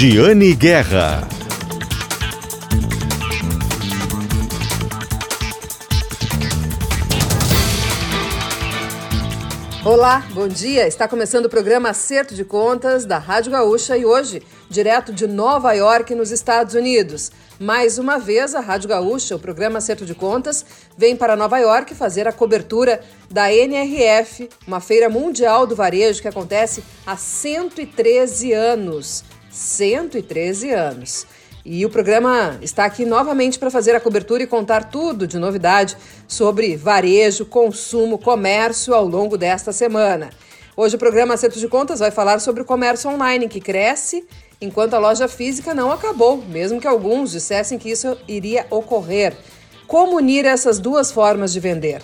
Giane Guerra. Olá, bom dia. Está começando o programa Acerto de Contas da Rádio Gaúcha e hoje, direto de Nova York, nos Estados Unidos. Mais uma vez, a Rádio Gaúcha, o programa Acerto de Contas, vem para Nova York fazer a cobertura da NRF, uma feira mundial do varejo que acontece há 113 anos. 113 anos. E o programa está aqui novamente para fazer a cobertura e contar tudo de novidade sobre varejo, consumo, comércio ao longo desta semana. Hoje o programa Acerto de Contas vai falar sobre o comércio online que cresce enquanto a loja física não acabou, mesmo que alguns dissessem que isso iria ocorrer. Como unir essas duas formas de vender?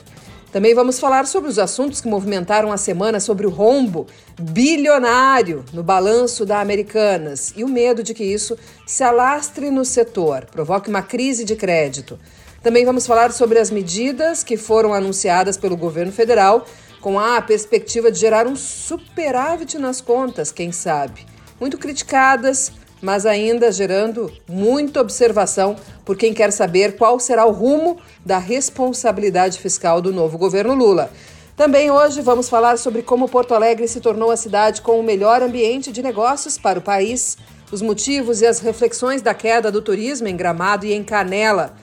Também vamos falar sobre os assuntos que movimentaram a semana sobre o rombo bilionário no balanço da Americanas e o medo de que isso se alastre no setor, provoque uma crise de crédito. Também vamos falar sobre as medidas que foram anunciadas pelo governo federal com a perspectiva de gerar um superávit nas contas, quem sabe. Muito criticadas, mas ainda gerando muita observação por quem quer saber qual será o rumo da responsabilidade fiscal do novo governo Lula. Também hoje vamos falar sobre como Porto Alegre se tornou a cidade com o melhor ambiente de negócios para o país, os motivos e as reflexões da queda do turismo em Gramado e em Canela.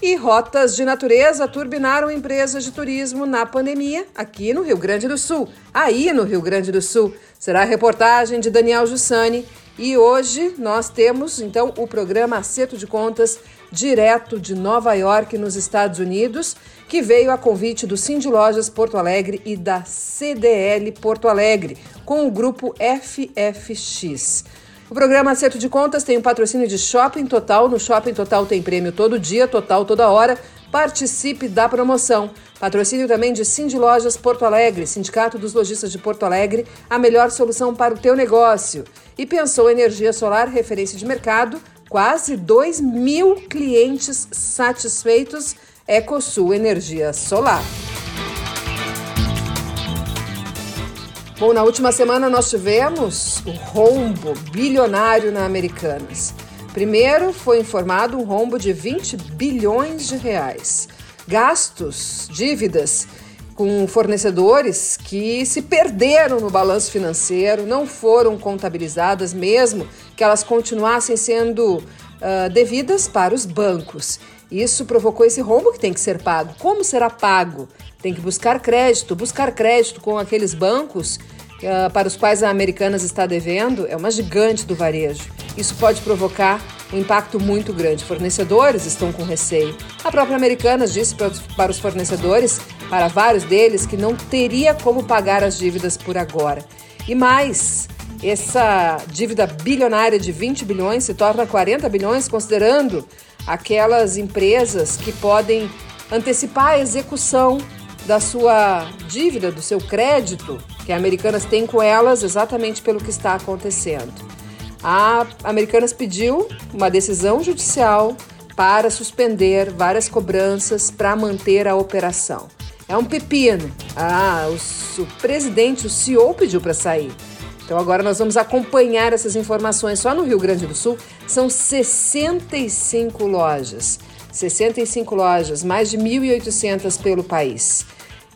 E rotas de natureza turbinaram empresas de turismo na pandemia aqui no Rio Grande do Sul. Aí no Rio Grande do Sul será a reportagem de Daniel Jussani e hoje nós temos então o programa Acerto de Contas direto de Nova York, nos Estados Unidos, que veio a convite do Cindy Lojas Porto Alegre e da CDL Porto Alegre, com o grupo FFX. O programa Acerto de Contas tem o um patrocínio de Shopping Total. No Shopping Total tem prêmio todo dia, total toda hora. Participe da promoção. Patrocínio também de Cindy Lojas Porto Alegre, Sindicato dos Lojistas de Porto Alegre, a melhor solução para o teu negócio. E pensou Energia Solar, referência de mercado, quase 2 mil clientes satisfeitos. Ecosul Energia Solar. Bom, na última semana nós tivemos o rombo bilionário na Americanas. Primeiro foi informado um rombo de 20 bilhões de reais. Gastos, dívidas com fornecedores que se perderam no balanço financeiro, não foram contabilizadas, mesmo que elas continuassem sendo uh, devidas para os bancos. Isso provocou esse rombo que tem que ser pago. Como será pago? Tem que buscar crédito. Buscar crédito com aqueles bancos uh, para os quais a Americanas está devendo é uma gigante do varejo. Isso pode provocar um impacto muito grande. Fornecedores estão com receio. A própria Americanas disse para os fornecedores, para vários deles, que não teria como pagar as dívidas por agora. E mais, essa dívida bilionária de 20 bilhões se torna 40 bilhões, considerando aquelas empresas que podem antecipar a execução da sua dívida, do seu crédito, que a Americanas tem com elas, exatamente pelo que está acontecendo. A Americanas pediu uma decisão judicial para suspender várias cobranças para manter a operação. É um pepino. Ah, o, o presidente, o CEO, pediu para sair. Então agora nós vamos acompanhar essas informações. Só no Rio Grande do Sul são 65 lojas. 65 lojas, mais de 1.800 pelo país.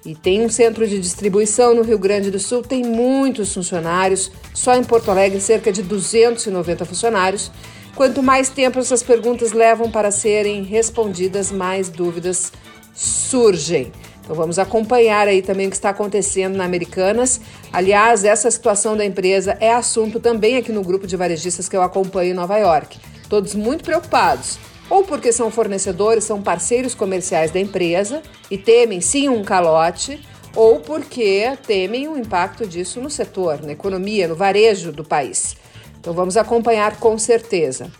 E tem um centro de distribuição no Rio Grande do Sul, tem muitos funcionários, só em Porto Alegre cerca de 290 funcionários. Quanto mais tempo essas perguntas levam para serem respondidas, mais dúvidas surgem. Então vamos acompanhar aí também o que está acontecendo na Americanas. Aliás, essa situação da empresa é assunto também aqui no grupo de varejistas que eu acompanho em Nova York. Todos muito preocupados ou porque são fornecedores, são parceiros comerciais da empresa e temem sim um calote, ou porque temem o impacto disso no setor, na economia, no varejo do país. Então vamos acompanhar com certeza.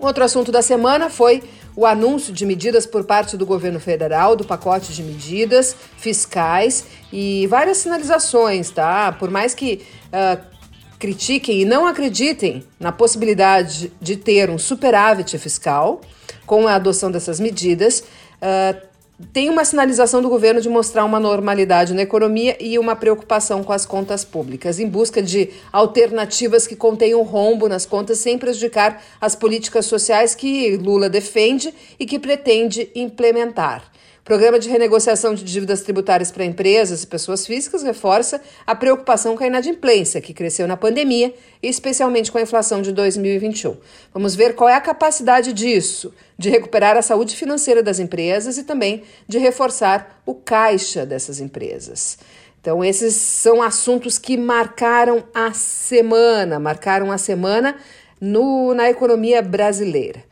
Outro assunto da semana foi o anúncio de medidas por parte do governo federal, do pacote de medidas fiscais e várias sinalizações, tá? Por mais que uh, critiquem e não acreditem na possibilidade de ter um superávit fiscal com a adoção dessas medidas, uh, tem uma sinalização do governo de mostrar uma normalidade na economia e uma preocupação com as contas públicas, em busca de alternativas que contenham rombo nas contas sem prejudicar as políticas sociais que Lula defende e que pretende implementar. Programa de renegociação de dívidas tributárias para empresas e pessoas físicas reforça a preocupação com a inadimplência, que cresceu na pandemia, especialmente com a inflação de 2021. Vamos ver qual é a capacidade disso, de recuperar a saúde financeira das empresas e também de reforçar o caixa dessas empresas. Então, esses são assuntos que marcaram a semana, marcaram a semana no, na economia brasileira.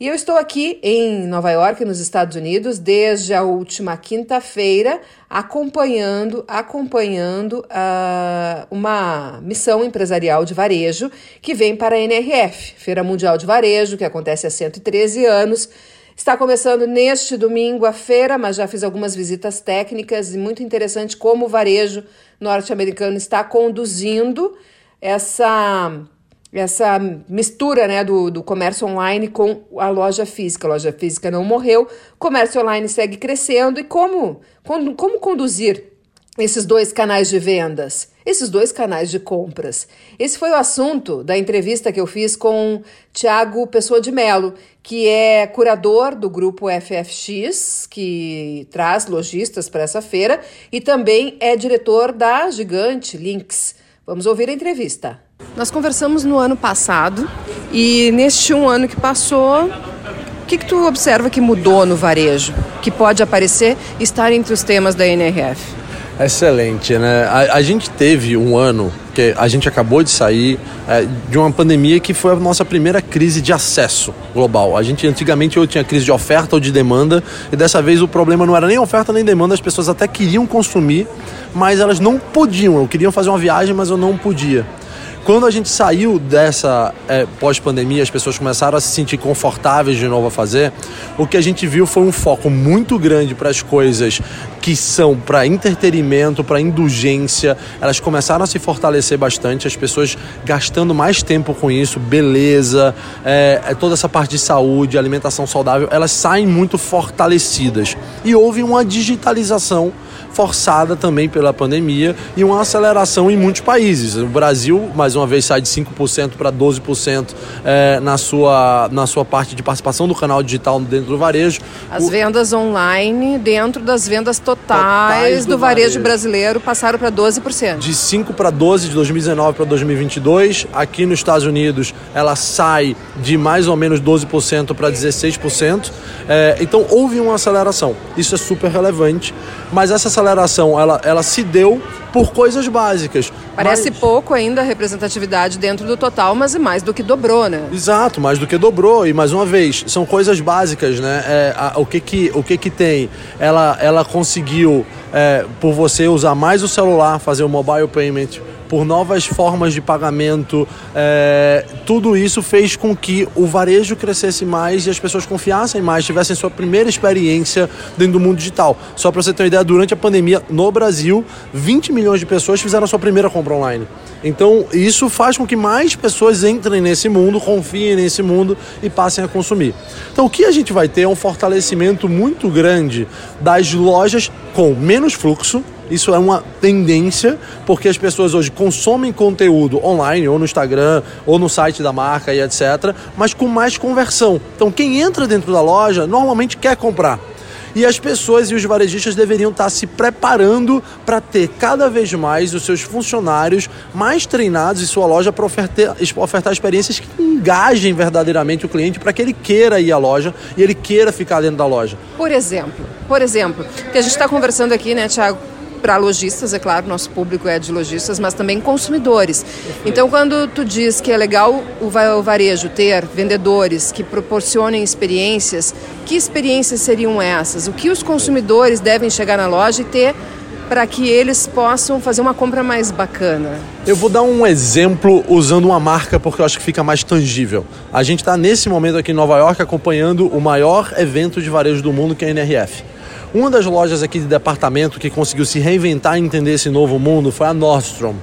E eu estou aqui em Nova York, nos Estados Unidos, desde a última quinta-feira, acompanhando, acompanhando uh, uma missão empresarial de varejo que vem para a NRF, Feira Mundial de Varejo, que acontece há 113 anos. Está começando neste domingo a feira, mas já fiz algumas visitas técnicas e muito interessante como o varejo norte-americano está conduzindo essa essa mistura né, do, do comércio online com a loja física. A loja física não morreu, comércio online segue crescendo. E como, como, como conduzir esses dois canais de vendas, esses dois canais de compras? Esse foi o assunto da entrevista que eu fiz com Tiago Pessoa de Melo, que é curador do grupo FFX, que traz lojistas para essa feira, e também é diretor da Gigante Links. Vamos ouvir a entrevista. Nós conversamos no ano passado e neste um ano que passou, o que, que tu observa que mudou no varejo, que pode aparecer estar entre os temas da NRF? Excelente, né? A, a, gente teve um ano que a gente acabou de sair é, de uma pandemia que foi a nossa primeira crise de acesso global. A gente antigamente eu tinha crise de oferta ou de demanda e dessa vez o problema não era nem oferta nem demanda, as pessoas até queriam consumir, mas elas não podiam. Eu queria fazer uma viagem, mas eu não podia. Quando a gente saiu dessa é, pós-pandemia, as pessoas começaram a se sentir confortáveis de novo a fazer, o que a gente viu foi um foco muito grande para as coisas que são para entretenimento, para indulgência. Elas começaram a se fortalecer bastante, as pessoas gastando mais tempo com isso, beleza, é, é toda essa parte de saúde, alimentação saudável, elas saem muito fortalecidas. E houve uma digitalização forçada também pela pandemia e uma aceleração em muitos países. O Brasil, mais uma vez, sai de 5% para 12% é, na, sua, na sua parte de participação do canal digital dentro do varejo. As o... vendas online dentro das vendas totais, totais do, do varejo, varejo, brasileiro passaram para 12%. De 5 para 12 de 2019 para 2022. Aqui nos Estados Unidos ela sai de mais ou menos 12% para 16%. É, então houve uma aceleração. Isso é super relevante, mas essa aceleração ela, ela se deu por coisas básicas. Parece mas... pouco ainda a representatividade dentro do total, mas é mais do que dobrou, né? Exato, mais do que dobrou. E mais uma vez, são coisas básicas, né? É, a, o que que, o que que tem? Ela, ela conseguiu, é, por você usar mais o celular, fazer o mobile payment, por novas formas de pagamento. É, tudo isso fez com que o varejo crescesse mais e as pessoas confiassem mais, tivessem sua primeira experiência dentro do mundo digital. Só para você ter uma ideia, durante a pandemia no Brasil, 20 milhões de pessoas fizeram a sua primeira compra online. Então, isso faz com que mais pessoas entrem nesse mundo, confiem nesse mundo e passem a consumir. Então, o que a gente vai ter é um fortalecimento muito grande das lojas com menos fluxo, isso é uma tendência, porque as pessoas hoje consomem conteúdo online, ou no Instagram, ou no site da marca e etc., mas com mais conversão. Então, quem entra dentro da loja normalmente quer comprar. E as pessoas e os varejistas deveriam estar se preparando para ter cada vez mais os seus funcionários mais treinados em sua loja para ofertar, ofertar experiências que engajem verdadeiramente o cliente para que ele queira ir à loja e ele queira ficar dentro da loja. Por exemplo, por exemplo, que a gente está conversando aqui, né, Tiago, para lojistas, é claro, nosso público é de lojistas, mas também consumidores. Então, quando tu diz que é legal o varejo ter vendedores que proporcionem experiências, que experiências seriam essas? O que os consumidores devem chegar na loja e ter para que eles possam fazer uma compra mais bacana? Eu vou dar um exemplo usando uma marca porque eu acho que fica mais tangível. A gente está nesse momento aqui em Nova York acompanhando o maior evento de varejo do mundo, que é a NRF. Uma das lojas aqui de departamento que conseguiu se reinventar e entender esse novo mundo foi a Nordstrom.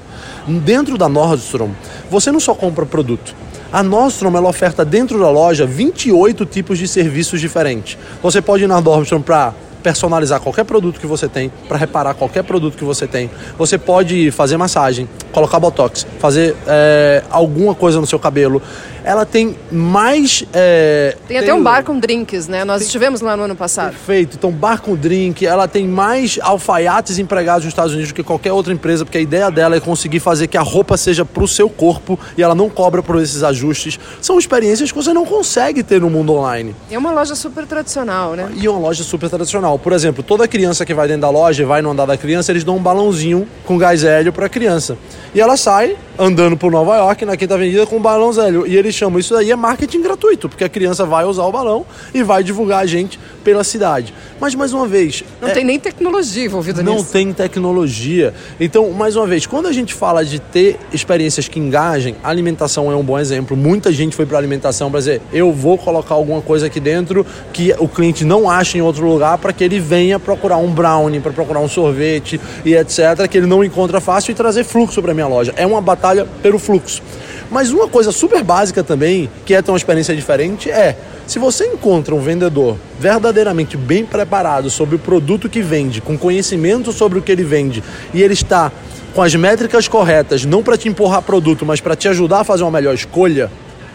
Dentro da Nordstrom, você não só compra produto. A Nordstrom ela oferta dentro da loja 28 tipos de serviços diferentes. Você pode ir na Nordstrom para personalizar qualquer produto que você tem, para reparar qualquer produto que você tem. Você pode fazer massagem, colocar botox, fazer é, alguma coisa no seu cabelo. Ela tem mais. É, tem, tem até um bar com drinks, né? Nós tem... estivemos lá no ano passado. Perfeito. Então, bar com drink, ela tem mais alfaiates empregados nos Estados Unidos do que qualquer outra empresa, porque a ideia dela é conseguir fazer que a roupa seja para o seu corpo e ela não cobra por esses ajustes. São experiências que você não consegue ter no mundo online. É uma loja super tradicional, né? E uma loja super tradicional. Por exemplo, toda criança que vai dentro da loja e vai no andar da criança, eles dão um balãozinho com gás hélio para a criança. E ela sai andando por Nova York, na Quinta Avenida, com um balão hélio. E eles chamam isso aí é marketing gratuito, porque a criança vai usar o balão e vai divulgar a gente pela cidade. Mas, mais uma vez... Não é... tem nem tecnologia envolvida não nisso. Não tem tecnologia. Então, mais uma vez, quando a gente fala de ter experiências que engajem, a alimentação é um bom exemplo. Muita gente foi para alimentação para dizer, eu vou colocar alguma coisa aqui dentro que o cliente não acha em outro lugar para que ele venha procurar um brownie, para procurar um sorvete e etc, que ele não encontra fácil e trazer fluxo para minha loja. É uma batalha pelo fluxo. Mas uma coisa super básica também, que é ter uma experiência diferente, é se você encontra um vendedor verdadeiramente bem preparado sobre o produto que vende, com conhecimento sobre o que ele vende, e ele está com as métricas corretas, não para te empurrar produto, mas para te ajudar a fazer uma melhor escolha,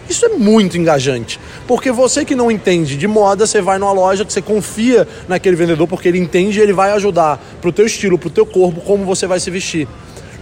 isso é muito engajante. Porque você que não entende de moda, você vai numa loja que você confia naquele vendedor porque ele entende e ele vai ajudar pro teu estilo, pro teu corpo, como você vai se vestir.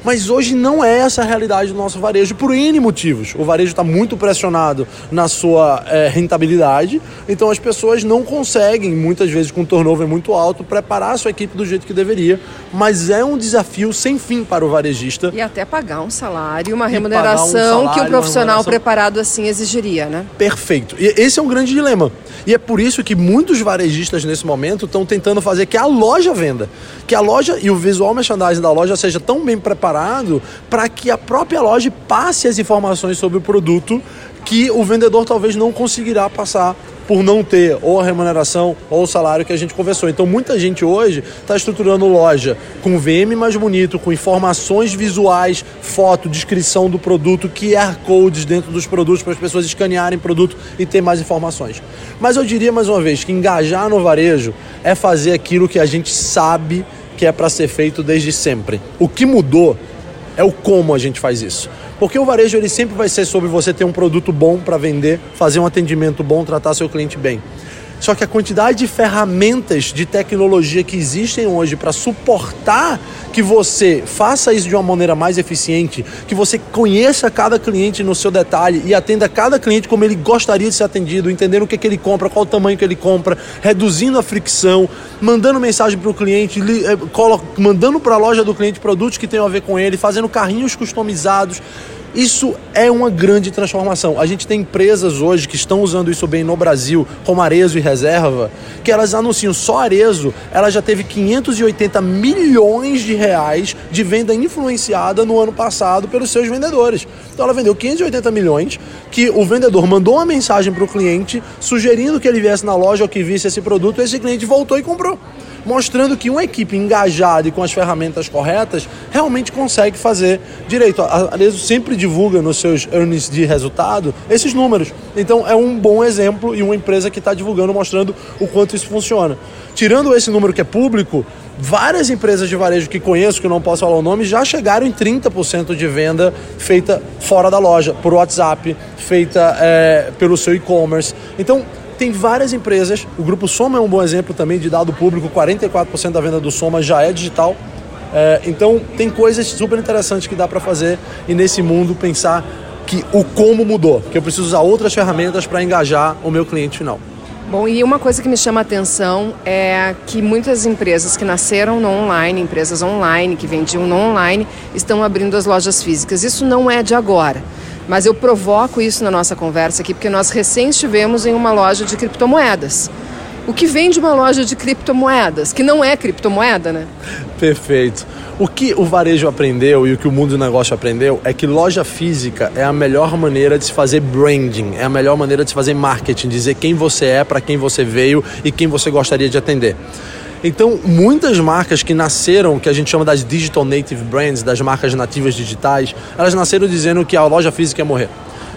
Mas hoje não é essa a realidade do nosso varejo por N motivos. O varejo está muito pressionado na sua é, rentabilidade, então as pessoas não conseguem, muitas vezes com um turnover muito alto, preparar a sua equipe do jeito que deveria. Mas é um desafio sem fim para o varejista. E até pagar um salário, uma remuneração um salário, que o profissional preparado assim exigiria, né? Perfeito. E esse é um grande dilema. E é por isso que muitos varejistas nesse momento estão tentando fazer que a loja venda, que a loja e o visual merchandising da loja seja tão bem preparado preparado para que a própria loja passe as informações sobre o produto que o vendedor talvez não conseguirá passar por não ter ou a remuneração ou o salário que a gente conversou. Então muita gente hoje está estruturando loja com VM mais bonito, com informações visuais, foto, descrição do produto, QR codes dentro dos produtos para as pessoas escanearem produto e ter mais informações. Mas eu diria mais uma vez que engajar no varejo é fazer aquilo que a gente sabe que é para ser feito desde sempre. O que mudou é o como a gente faz isso. Porque o varejo ele sempre vai ser sobre você ter um produto bom para vender, fazer um atendimento bom, tratar seu cliente bem. Só que a quantidade de ferramentas de tecnologia que existem hoje para suportar que você faça isso de uma maneira mais eficiente, que você conheça cada cliente no seu detalhe e atenda cada cliente como ele gostaria de ser atendido, entendendo o que, que ele compra, qual o tamanho que ele compra, reduzindo a fricção, mandando mensagem para o cliente, eh, mandando para a loja do cliente produtos que tenham a ver com ele, fazendo carrinhos customizados. Isso é uma grande transformação. A gente tem empresas hoje que estão usando isso bem no Brasil, como Arezo e Reserva, que elas anunciam só Arezo, ela já teve 580 milhões de reais de venda influenciada no ano passado pelos seus vendedores. Então ela vendeu 580 milhões, que o vendedor mandou uma mensagem para o cliente sugerindo que ele viesse na loja ou que visse esse produto, e esse cliente voltou e comprou mostrando que uma equipe engajada e com as ferramentas corretas realmente consegue fazer direito. A Arezo sempre divulga nos seus earnings de resultado esses números. Então é um bom exemplo e uma empresa que está divulgando, mostrando o quanto isso funciona. Tirando esse número que é público, várias empresas de varejo que conheço, que não posso falar o nome, já chegaram em 30% de venda feita fora da loja, por WhatsApp, feita é, pelo seu e-commerce. Então, tem várias empresas, o grupo Soma é um bom exemplo também de dado público, 44% da venda do Soma já é digital. É, então tem coisas super interessantes que dá para fazer e nesse mundo pensar que o como mudou, que eu preciso usar outras ferramentas para engajar o meu cliente final. Bom, e uma coisa que me chama a atenção é que muitas empresas que nasceram no online, empresas online, que vendiam no online, estão abrindo as lojas físicas. Isso não é de agora. Mas eu provoco isso na nossa conversa aqui, porque nós recém estivemos em uma loja de criptomoedas. O que vem de uma loja de criptomoedas, que não é criptomoeda, né? Perfeito. O que o varejo aprendeu e o que o mundo do negócio aprendeu é que loja física é a melhor maneira de se fazer branding, é a melhor maneira de se fazer marketing, dizer quem você é, para quem você veio e quem você gostaria de atender. Então, muitas marcas que nasceram, que a gente chama das digital native brands, das marcas nativas digitais, elas nasceram dizendo que a loja física ia morrer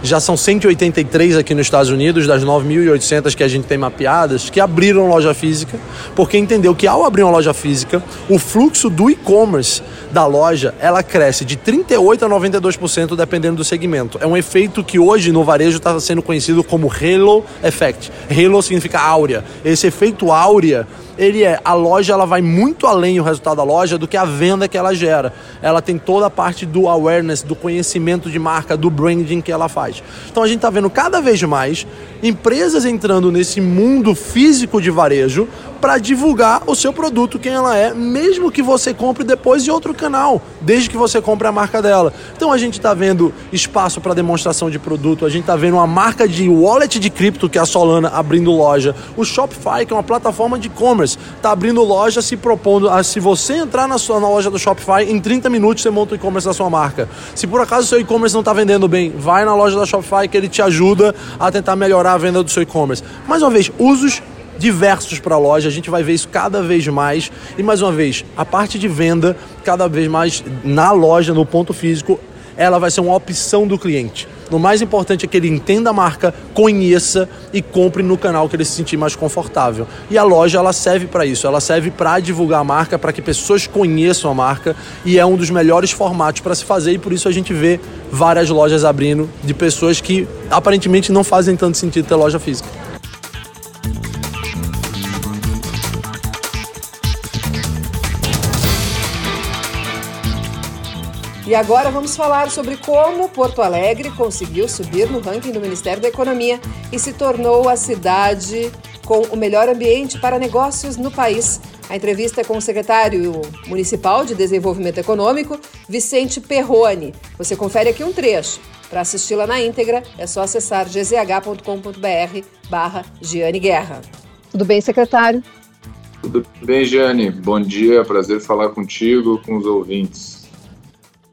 já são 183 aqui nos Estados Unidos, das 9.800 que a gente tem mapeadas, que abriram loja física, porque entendeu que ao abrir uma loja física, o fluxo do e-commerce da loja, ela cresce de 38 a 92% dependendo do segmento. É um efeito que hoje no varejo está sendo conhecido como Halo Effect. Halo significa áurea. Esse efeito áurea ele é a loja ela vai muito além o resultado da loja do que a venda que ela gera. Ela tem toda a parte do awareness, do conhecimento de marca, do branding que ela faz. Então a gente está vendo cada vez mais empresas entrando nesse mundo físico de varejo para divulgar o seu produto, quem ela é, mesmo que você compre depois de outro canal, desde que você compre a marca dela. Então a gente está vendo espaço para demonstração de produto, a gente está vendo uma marca de wallet de cripto, que é a Solana, abrindo loja. O Shopify, que é uma plataforma de e-commerce, está abrindo loja se propondo a se você entrar na sua na loja do Shopify, em 30 minutos você monta o e-commerce da sua marca. Se por acaso seu e-commerce não está vendendo bem, vai na loja da Shopify que ele te ajuda a tentar melhorar a venda do seu e-commerce. Mais uma vez, usos diversos para a loja, a gente vai ver isso cada vez mais. E mais uma vez, a parte de venda, cada vez mais na loja, no ponto físico, ela vai ser uma opção do cliente. O mais importante é que ele entenda a marca, conheça e compre no canal que ele se sentir mais confortável. E a loja ela serve para isso, ela serve para divulgar a marca, para que pessoas conheçam a marca e é um dos melhores formatos para se fazer e por isso a gente vê várias lojas abrindo de pessoas que aparentemente não fazem tanto sentido ter loja física. E agora vamos falar sobre como Porto Alegre conseguiu subir no ranking do Ministério da Economia e se tornou a cidade com o melhor ambiente para negócios no país. A entrevista é com o secretário municipal de Desenvolvimento Econômico, Vicente Perrone. Você confere aqui um trecho. Para assisti-la na íntegra, é só acessar gzh.com.br barra Giane Guerra. Tudo bem, secretário? Tudo bem, Giane. Bom dia, prazer falar contigo, com os ouvintes.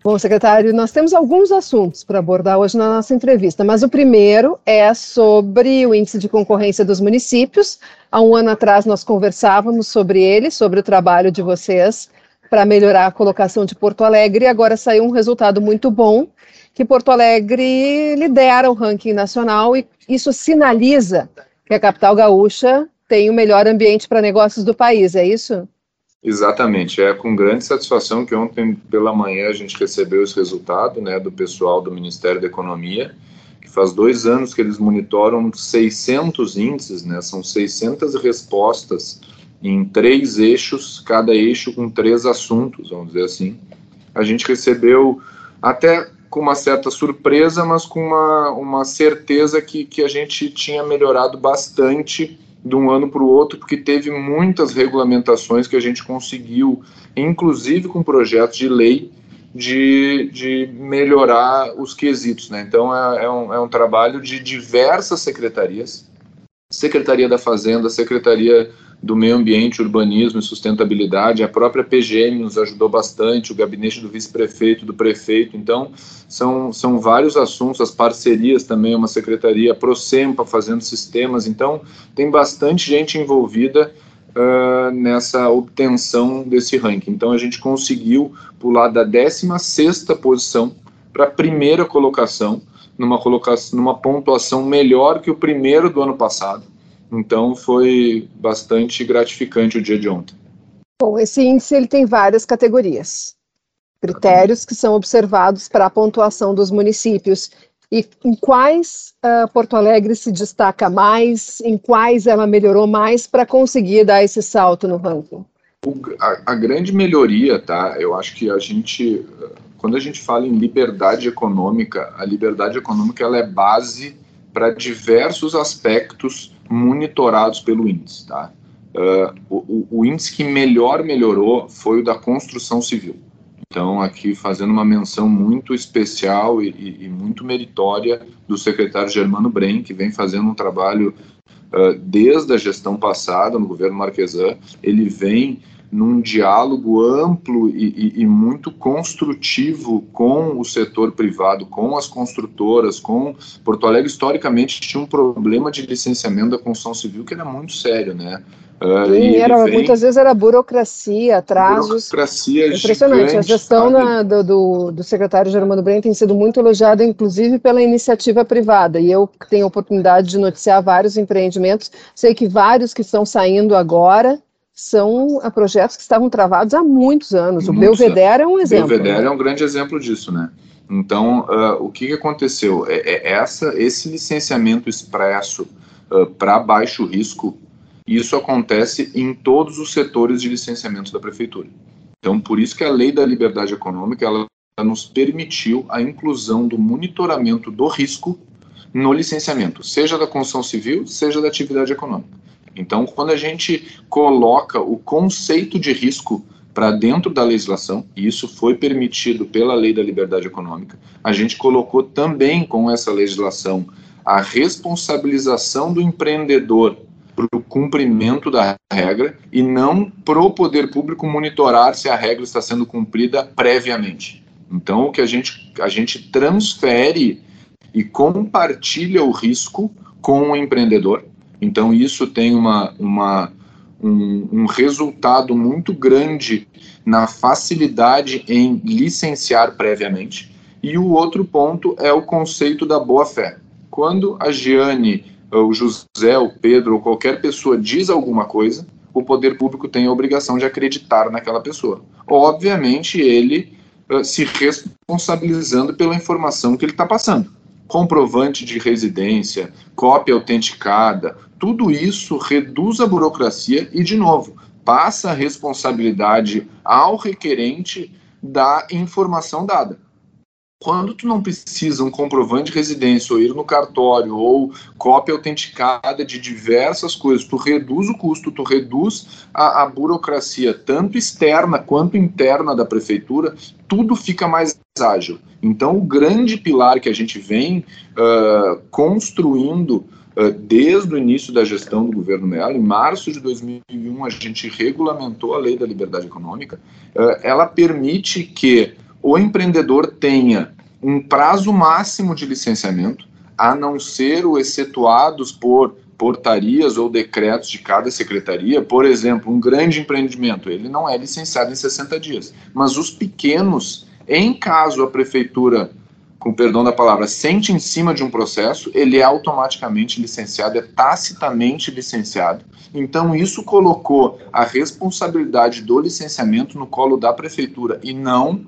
Bom, secretário, nós temos alguns assuntos para abordar hoje na nossa entrevista, mas o primeiro é sobre o índice de concorrência dos municípios. Há um ano atrás nós conversávamos sobre ele, sobre o trabalho de vocês para melhorar a colocação de Porto Alegre, e agora saiu um resultado muito bom, que Porto Alegre lidera o ranking nacional e isso sinaliza que a capital gaúcha tem o melhor ambiente para negócios do país, é isso? Exatamente, é com grande satisfação que ontem pela manhã a gente recebeu esse resultado né, do pessoal do Ministério da Economia, que faz dois anos que eles monitoram 600 índices, né, são 600 respostas em três eixos, cada eixo com três assuntos, vamos dizer assim. A gente recebeu até com uma certa surpresa, mas com uma, uma certeza que, que a gente tinha melhorado bastante de um ano para o outro, porque teve muitas regulamentações que a gente conseguiu, inclusive com projetos de lei, de, de melhorar os quesitos. Né? Então, é, é, um, é um trabalho de diversas secretarias Secretaria da Fazenda, Secretaria do Meio Ambiente, Urbanismo e Sustentabilidade, a própria PGM nos ajudou bastante, o gabinete do vice-prefeito, do prefeito. Então, são, são vários assuntos, as parcerias também, uma secretaria, a Procempa fazendo sistemas. Então, tem bastante gente envolvida uh, nessa obtenção desse ranking. Então, a gente conseguiu pular da 16 posição para a primeira colocação numa colocação, numa pontuação melhor que o primeiro do ano passado. Então foi bastante gratificante o dia de ontem. Bom, esse índice ele tem várias categorias, critérios que são observados para a pontuação dos municípios. E em quais uh, Porto Alegre se destaca mais, em quais ela melhorou mais para conseguir dar esse salto no ranking? O, a, a, grande melhoria, tá? Eu acho que a gente quando a gente fala em liberdade econômica, a liberdade econômica ela é base para diversos aspectos monitorados pelo índice. Tá? Uh, o, o, índice que melhor melhorou foi o da construção civil. Então, aqui fazendo uma menção muito especial e, e, e muito meritória do secretário Germano Bren, que vem fazendo um trabalho uh, desde a gestão passada no governo Marquesan. Ele vem num diálogo amplo e, e, e, muito construtivo com o setor privado, com as construtoras, com Porto Alegre historicamente tinha um problema de licenciamento da construção civil que era muito sério, né? Uh, Sim, era, vem... muitas vezes era burocracia, atrasos. Burocracia Impressionante. Gigante, a gestão na, do, do, do, secretário Germano Brenner tem sido muito elogiada, inclusive pela iniciativa privada. E eu tenho a oportunidade de noticiar vários empreendimentos. Sei que vários que estão saindo agora são projetos que estavam travados há muitos anos. O muitos Belvedere é um exemplo. O Belvedere é um grande exemplo disso, né? Então, uh, o que, que aconteceu? É, é, essa, esse licenciamento expresso uh, para baixo risco isso acontece em todos os setores de licenciamento da prefeitura. Então, por isso que a lei da liberdade econômica ela nos permitiu a inclusão do monitoramento do risco no licenciamento, seja da construção civil, seja da atividade econômica. Então, quando a gente coloca o conceito de risco para dentro da legislação, e isso foi permitido pela Lei da Liberdade Econômica, a gente colocou também com essa legislação a responsabilização do empreendedor para o cumprimento da regra e não para o poder público monitorar se a regra está sendo cumprida previamente. Então, o que a gente, a gente transfere e compartilha o risco com o empreendedor. Então, isso tem uma, uma, um, um resultado muito grande na facilidade em licenciar previamente. E o outro ponto é o conceito da boa-fé. Quando a Giane o José, o Pedro ou qualquer pessoa diz alguma coisa, o poder público tem a obrigação de acreditar naquela pessoa. Obviamente, ele uh, se responsabilizando pela informação que ele está passando. Comprovante de residência, cópia autenticada, tudo isso reduz a burocracia e, de novo, passa a responsabilidade ao requerente da informação dada. Quando tu não precisa um comprovante de residência ou ir no cartório ou cópia autenticada de diversas coisas, tu reduz o custo, tu reduz a, a burocracia, tanto externa quanto interna da prefeitura, tudo fica mais ágil. Então, o grande pilar que a gente vem uh, construindo desde o início da gestão do governo Mello, em março de 2001, a gente regulamentou a lei da liberdade econômica, uh, ela permite que o empreendedor tenha um prazo máximo de licenciamento, a não ser o excetuados por portarias ou decretos de cada secretaria. Por exemplo, um grande empreendimento, ele não é licenciado em 60 dias. Mas os pequenos, em caso a prefeitura, com perdão da palavra, sente em cima de um processo, ele é automaticamente licenciado, é tacitamente licenciado. Então, isso colocou a responsabilidade do licenciamento no colo da prefeitura e não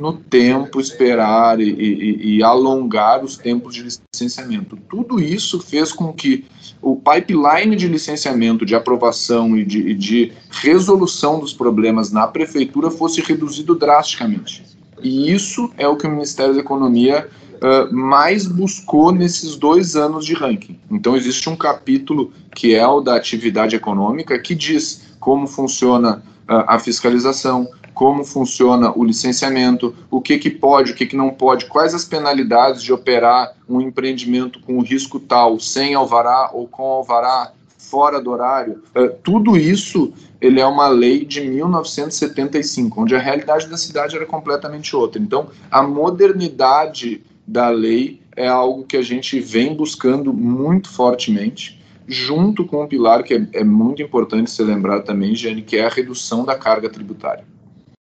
no tempo esperar e, e, e, alongar os tempos de licenciamento. Tudo isso fez com que o pipeline de licenciamento, de aprovação e de, de resolução dos problemas na prefeitura fosse reduzido drasticamente. E isso é o que o Ministério da Economia uh, mais buscou nesses dois anos de ranking. Então, existe um capítulo que é o da atividade econômica que diz como funciona uh, a fiscalização, como funciona o licenciamento, o que, que pode, o que, que não pode, quais as penalidades de operar um empreendimento com risco tal, sem alvará ou com alvará, fora do horário. Uh, tudo isso ele é uma lei de 1975, onde a realidade da cidade era completamente outra. Então, a modernidade da lei é algo que a gente vem buscando muito fortemente, junto com um pilar que é, é muito importante ser lembrado também, Jane, que é a redução da carga tributária.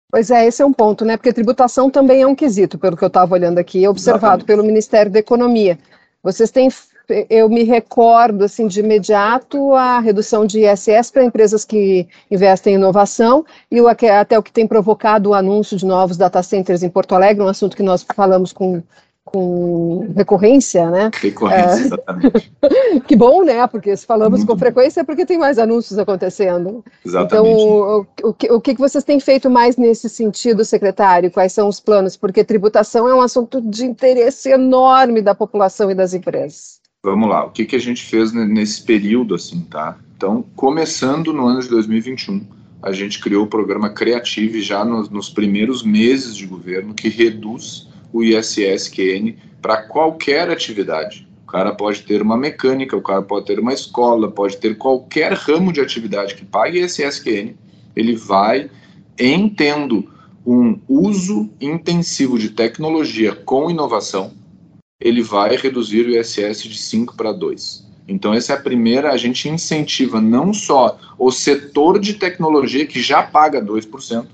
Pois é, esse é um ponto, né? Porque tributação também é um quesito, pelo que eu estava olhando aqui, observado Exatamente. pelo Ministério da Economia. Vocês têm, eu me recordo, assim, de imediato, a redução de ISS para empresas que investem em inovação e o, até o que tem provocado o anúncio de novos data centers em Porto Alegre, um assunto que nós falamos com com recorrência, né? Recorrência, é. exatamente. que bom, né? Porque se falamos Muito com frequência é porque tem mais anúncios acontecendo. Exatamente. Então, o, o, que, o que vocês têm feito mais nesse sentido, secretário? Quais são os planos? Porque tributação é um assunto de interesse enorme da população e das empresas. Vamos lá, o que, que a gente fez nesse período, assim, tá? Então, começando no ano de 2021, a gente criou o programa Creative já nos, nos primeiros meses de governo, que reduz o ISSQN para qualquer atividade. O cara pode ter uma mecânica, o cara pode ter uma escola, pode ter qualquer ramo de atividade que pague ISSQN. ele vai, em tendo um uso intensivo de tecnologia com inovação, ele vai reduzir o ISS de 5 para 2. Então, essa é a primeira, a gente incentiva não só o setor de tecnologia, que já paga 2%,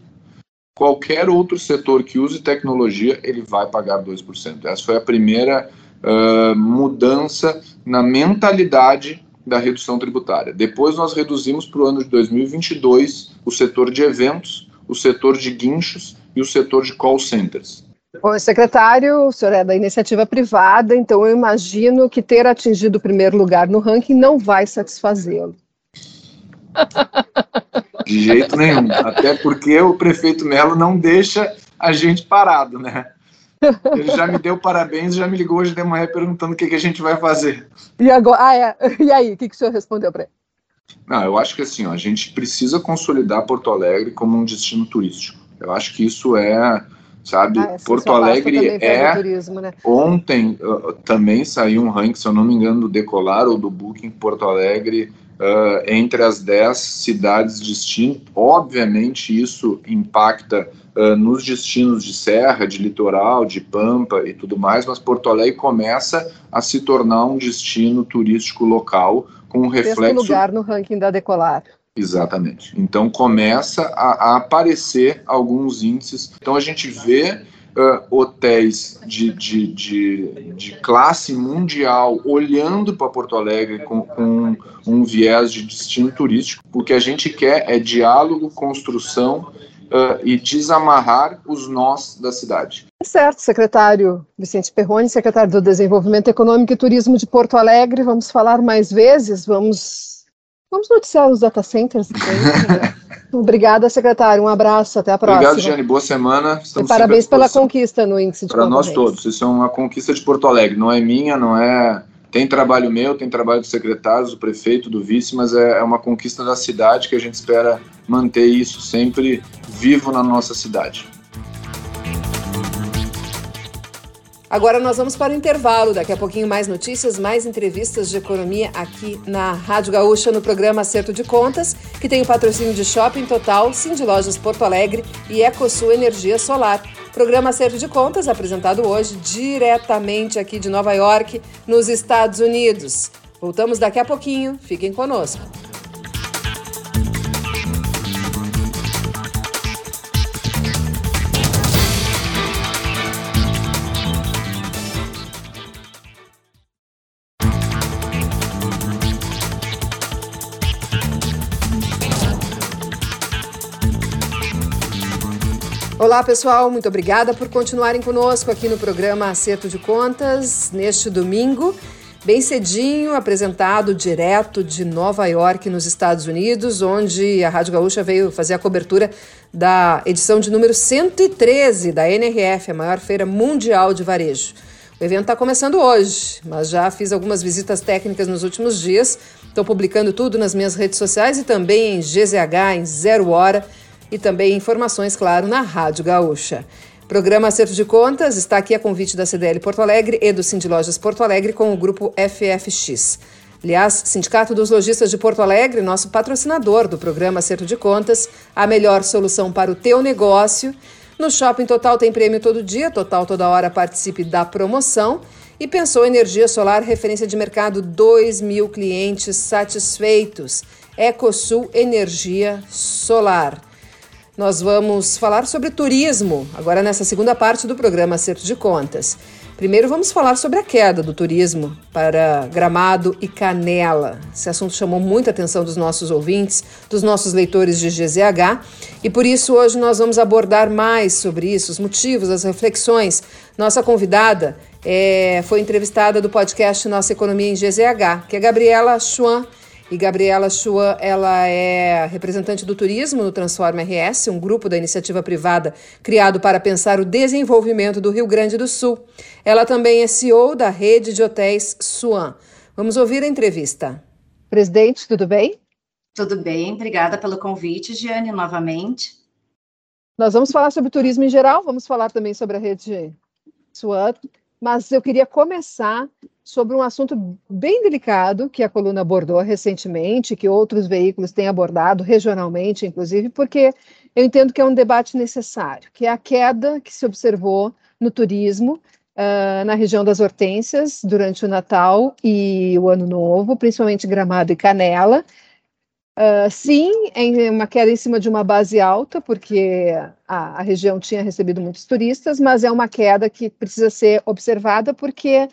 qualquer outro setor que use tecnologia, ele vai pagar 2%. Essa foi a primeira uh, mudança na mentalidade da redução tributária. Depois nós reduzimos para o ano de 2022 o setor de eventos, o setor de guinchos e o setor de call centers. Bom, secretário, o senhor é da iniciativa privada, então eu imagino que ter atingido o primeiro lugar no ranking não vai satisfazê-lo. De jeito nenhum. Até porque o prefeito Melo não deixa a gente parado, né? Ele já me deu parabéns e já me ligou hoje de manhã perguntando o que, que a gente vai fazer. E agora, ah, é. E aí, o que, que o senhor respondeu para ele? Não, eu acho que assim, ó, a gente precisa consolidar Porto Alegre como um destino turístico. Eu acho que isso é, sabe, ah, Porto Alegre é. Turismo, né? Ontem uh, também saiu um ranking, se eu não me engano, do Decolar ou do Booking Porto Alegre uh, entre as 10 cidades destino. Obviamente, isso impacta uh, nos destinos de serra, de litoral, de pampa e tudo mais, mas Porto Alegre começa a se tornar um destino turístico local com um reflexo. Sexto lugar no ranking da Decolar. Exatamente. Então começa a, a, aparecer alguns índices. Então a gente vê uh, hotéis de, de, de, de, classe mundial olhando para Porto Alegre com, com um viés de destino turístico. O que a gente quer é diálogo, construção uh, e desamarrar os nós da cidade. Certo, secretário Vicente Perrone, secretário do Desenvolvimento Econômico e Turismo de Porto Alegre. Vamos falar mais vezes, vamos Vamos noticiar os data centers. Né? Obrigada, secretário. Um abraço, até a próxima. Obrigado, Jane. Boa semana. Estamos e parabéns pela conquista no índice de Para nós todos. Isso é uma conquista de Porto Alegre. Não é minha, não é. Tem trabalho meu, tem trabalho dos secretários, do prefeito, do vice, mas é, é uma conquista da cidade que a gente espera manter isso sempre vivo na nossa cidade. Agora nós vamos para o intervalo. Daqui a pouquinho mais notícias, mais entrevistas de economia aqui na Rádio Gaúcha no programa Acerto de Contas, que tem o patrocínio de Shopping Total, Cindy Lojas Porto Alegre e EcoSul Energia Solar. Programa Acerto de Contas apresentado hoje diretamente aqui de Nova York, nos Estados Unidos. Voltamos daqui a pouquinho. Fiquem conosco. Olá, pessoal, muito obrigada por continuarem conosco aqui no programa Acerto de Contas neste domingo, bem cedinho, apresentado direto de Nova York, nos Estados Unidos, onde a Rádio Gaúcha veio fazer a cobertura da edição de número 113 da NRF, a maior feira mundial de varejo. O evento está começando hoje, mas já fiz algumas visitas técnicas nos últimos dias. Estou publicando tudo nas minhas redes sociais e também em GZH, em Zero Hora e também informações, claro, na Rádio Gaúcha. Programa Acerto de Contas está aqui a convite da CDL Porto Alegre e do Cindy Lojas Porto Alegre com o grupo FFX. Aliás, Sindicato dos Lojistas de Porto Alegre, nosso patrocinador do programa Acerto de Contas, a melhor solução para o teu negócio. No Shopping Total tem prêmio todo dia, Total toda hora participe da promoção. E pensou energia solar, referência de mercado, 2 mil clientes satisfeitos. Ecosul Energia Solar. Nós vamos falar sobre turismo, agora nessa segunda parte do programa Acerto de Contas. Primeiro vamos falar sobre a queda do turismo para Gramado e Canela. Esse assunto chamou muita atenção dos nossos ouvintes, dos nossos leitores de GZH, e por isso hoje nós vamos abordar mais sobre isso, os motivos, as reflexões. Nossa convidada é, foi entrevistada do podcast Nossa Economia em GZH, que é Gabriela Schwan e Gabriela Chua, ela é representante do turismo no Transforma RS, um grupo da iniciativa privada criado para pensar o desenvolvimento do Rio Grande do Sul. Ela também é CEO da rede de hotéis Suan. Vamos ouvir a entrevista. Presidente, tudo bem? Tudo bem, obrigada pelo convite, Giane, novamente. Nós vamos falar sobre turismo em geral, vamos falar também sobre a rede Suan, mas eu queria começar sobre um assunto bem delicado que a coluna abordou recentemente, que outros veículos têm abordado regionalmente, inclusive, porque eu entendo que é um debate necessário, que é a queda que se observou no turismo uh, na região das Hortênsias durante o Natal e o Ano Novo, principalmente Gramado e Canela. Uh, sim, é uma queda em cima de uma base alta, porque a, a, região tinha recebido muitos turistas, mas é uma queda que precisa ser observada porque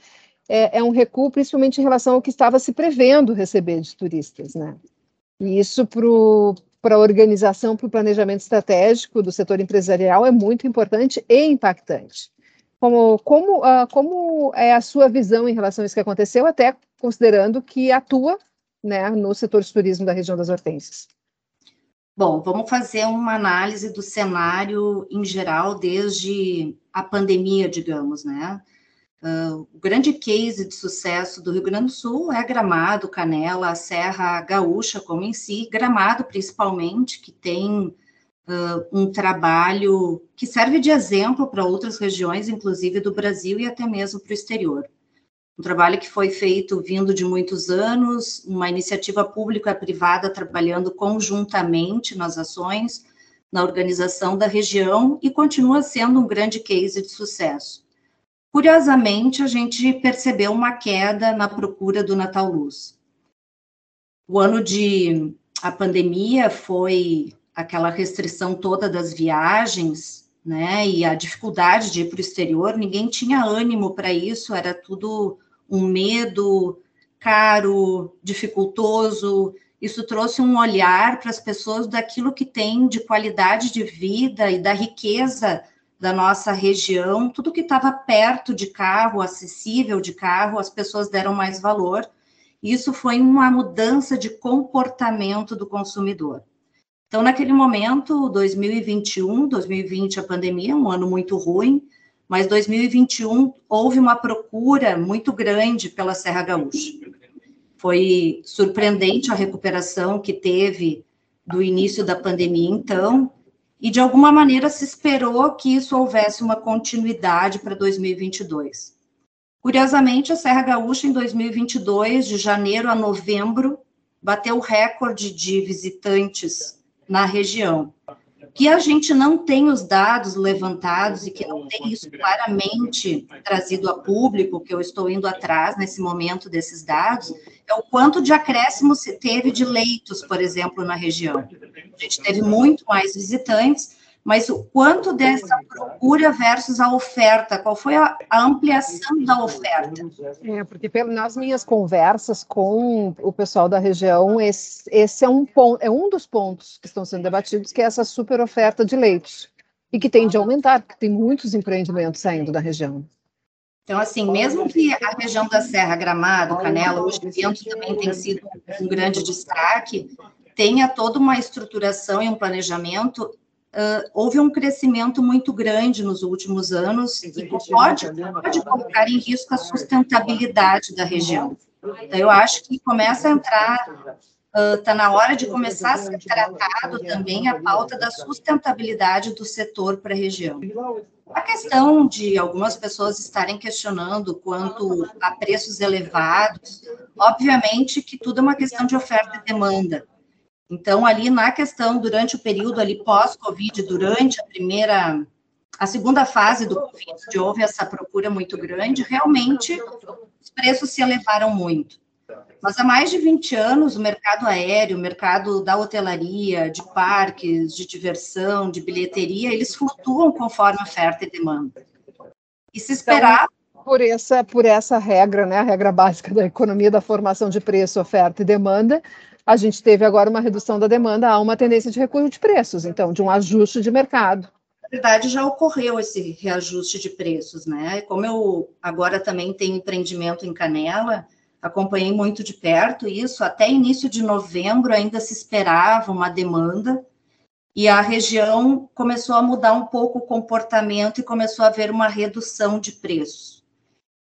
é, é um recuo, principalmente em relação ao que estava se prevendo receber de turistas, né? E isso para a organização, para o planejamento estratégico do setor empresarial é muito importante e impactante. Como, como, uh, como é a sua visão em relação a isso que aconteceu, até considerando que atua né, no setor de turismo da região das Hortênsias? Bom, vamos fazer uma análise do cenário em geral desde a pandemia, digamos, né? Uh, o grande case de sucesso do Rio Grande do Sul é Gramado, Canela, a Serra Gaúcha como em si, Gramado principalmente, que tem uh, um trabalho que serve de exemplo para outras regiões, inclusive do Brasil e até mesmo para o exterior. Um trabalho que foi feito vindo de muitos anos, uma iniciativa pública e privada trabalhando conjuntamente nas ações, na organização da região e continua sendo um grande case de sucesso. Curiosamente, a gente percebeu uma queda na procura do Natal Luz. O ano de a pandemia foi aquela restrição toda das viagens, né, e a dificuldade de ir para o exterior, ninguém tinha ânimo para isso, era tudo um medo caro, dificultoso. Isso trouxe um olhar para as pessoas daquilo que tem de qualidade de vida e da riqueza da nossa região, tudo que estava perto de carro, acessível de carro, as pessoas deram mais valor. Isso foi uma mudança de comportamento do consumidor. Então, naquele momento, 2021, 2020, a pandemia, um ano muito ruim, mas 2021 houve uma procura muito grande pela Serra Gaúcha. Foi surpreendente a recuperação que teve do início da pandemia, então, e de alguma maneira se esperou que isso houvesse uma continuidade para 2022. Curiosamente, a Serra Gaúcha, em 2022, de janeiro a novembro, bateu o recorde de visitantes na região. Que a gente não tem os dados levantados e que não tem isso claramente trazido a público, que eu estou indo atrás nesse momento desses dados, é o quanto de acréscimo se teve de leitos, por exemplo, na região. A gente teve muito mais visitantes, mas o quanto dessa procura versus a oferta, qual foi a, ampliação da oferta? É, porque pelo, nas minhas conversas com o pessoal da região, esse, esse é, um ponto, é um dos pontos que estão sendo debatidos, que é essa super oferta de leitos, e que tem de aumentar, porque tem muitos empreendimentos saindo da região. Então, assim, mesmo que a região da Serra Gramado, Canela, hoje dentro também tem sido um grande destaque, tenha toda uma estruturação e um planejamento, Uh, houve um crescimento muito grande nos últimos anos e pode, pode colocar em risco a sustentabilidade da região. Então, eu acho que começa a entrar, está uh, na hora de começar a ser tratado também a pauta da sustentabilidade do setor para a região. A questão de algumas pessoas estarem questionando quanto a preços elevados, obviamente que tudo é uma questão de oferta e demanda. Então, ali na questão, durante o período ali pós-Covid, durante a primeira, a segunda fase do Covid, houve essa procura muito grande, realmente os preços se elevaram muito. Mas há mais de 20 anos, o mercado aéreo, o mercado da hotelaria, de parques, de diversão, de bilheteria, eles flutuam conforme oferta e demanda. E se esperar. Então, por essa, por essa regra, né, a regra básica da economia da formação de preço, oferta e demanda, a gente teve agora uma redução da demanda, há uma tendência de recuo de preços, então, de um ajuste de mercado. Na verdade, já ocorreu esse reajuste de preços, né? Como eu agora também tenho empreendimento em Canela, acompanhei muito de perto isso, até início de novembro ainda se esperava uma demanda, e a região começou a mudar um pouco o comportamento e começou a haver uma redução de preços.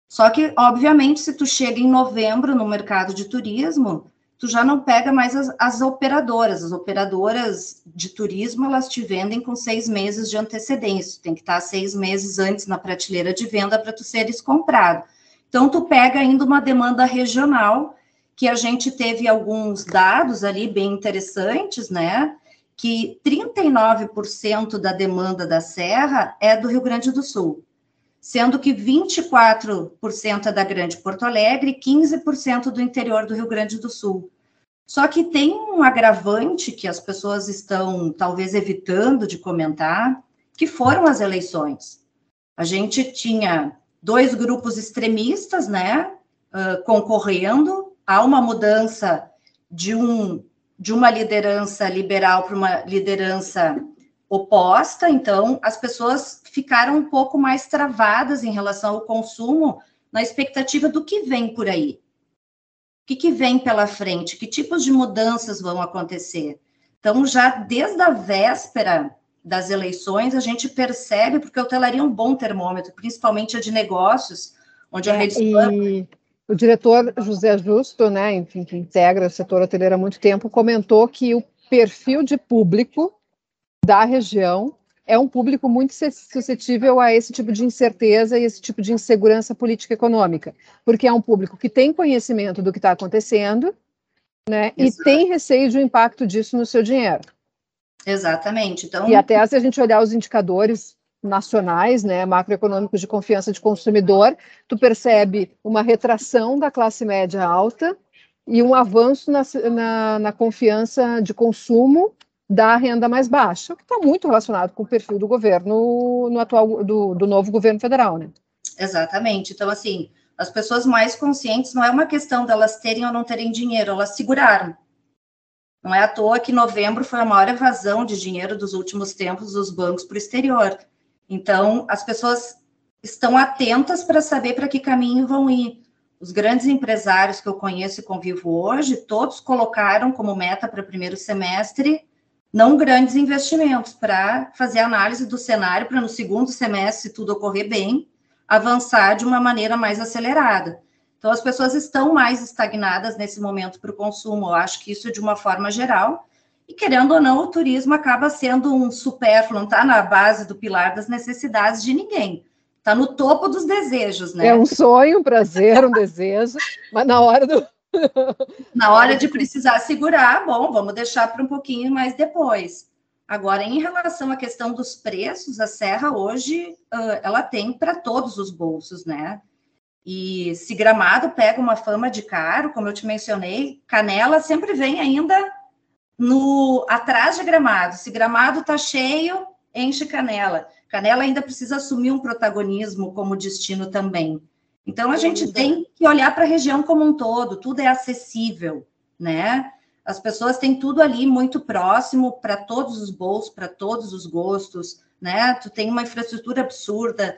Só que, obviamente, se tu chega em novembro no mercado de turismo, tu já não pega mais as, as, operadoras. As operadoras de turismo, elas te vendem com seis meses de antecedência. Tu tem que estar seis meses antes na prateleira de venda para tu seres comprado. Então, tu pega ainda uma demanda regional, que a gente teve alguns dados ali bem interessantes, né? Que 39% da demanda da Serra é do Rio Grande do Sul, sendo que 24% é da Grande Porto Alegre e 15% do interior do Rio Grande do Sul. Só que tem um agravante que as pessoas estão talvez evitando de comentar, que foram as eleições. A gente tinha dois grupos extremistas, né, concorrendo, há uma mudança de, um, de uma liderança liberal para uma liderança oposta, então as pessoas ficaram um pouco mais travadas em relação ao consumo, na expectativa do que vem por aí que, que vem pela frente, que tipos de mudanças vão acontecer. Então, já desde a véspera das eleições, a gente percebe, porque a hotelaria é um bom termômetro, principalmente a de negócios, onde a é, rede e... O diretor José Justo, né, enfim, que integra o setor hoteleiro há muito tempo, comentou que o perfil de público da região é um público muito suscetível a esse tipo de incerteza e esse tipo de insegurança política econômica, porque é um público que tem conhecimento do que está acontecendo, né, e tem receio de um impacto disso no seu dinheiro. Exatamente. Então, e até se a gente olhar os indicadores nacionais, né, macroeconômicos de confiança de consumidor, tu percebe uma retração da classe média alta e um avanço na, na, na confiança de consumo da renda mais baixa, o que está muito relacionado com o perfil do governo no atual do, do novo governo federal, né? Exatamente. Então, assim, as pessoas mais conscientes não é uma questão delas terem ou não terem dinheiro, elas seguraram. Não é à toa que novembro foi a maior evasão de dinheiro dos últimos tempos dos bancos para o exterior. Então, as pessoas estão atentas para saber para que caminho vão ir. Os grandes empresários que eu conheço e convivo hoje, todos colocaram como meta para o primeiro semestre não grandes investimentos, para fazer análise do cenário, para no segundo semestre, se tudo ocorrer bem, avançar de uma maneira mais acelerada. Então, as pessoas estão mais estagnadas nesse momento para o consumo, eu acho que isso é de uma forma geral, e querendo ou não, o turismo acaba sendo um supérfluo, não está na base do pilar das necessidades de ninguém. Está no topo dos desejos, né? É um sonho, um prazer, um desejo, mas na hora do, na hora de precisar segurar, bom, vamos deixar para um pouquinho mais depois. Agora, em relação à questão dos preços, a Serra hoje uh, ela tem para todos os bolsos, né? E se Gramado pega uma fama de caro, como eu te mencionei, Canela sempre vem ainda no atrás de Gramado. Se Gramado está cheio, enche Canela. Canela ainda precisa assumir um protagonismo como destino também. Então, a gente tem que olhar para a região como um todo, tudo é acessível, né? As pessoas têm tudo ali muito próximo para todos os bolsos, para todos os gostos, né? Tu tem uma infraestrutura absurda,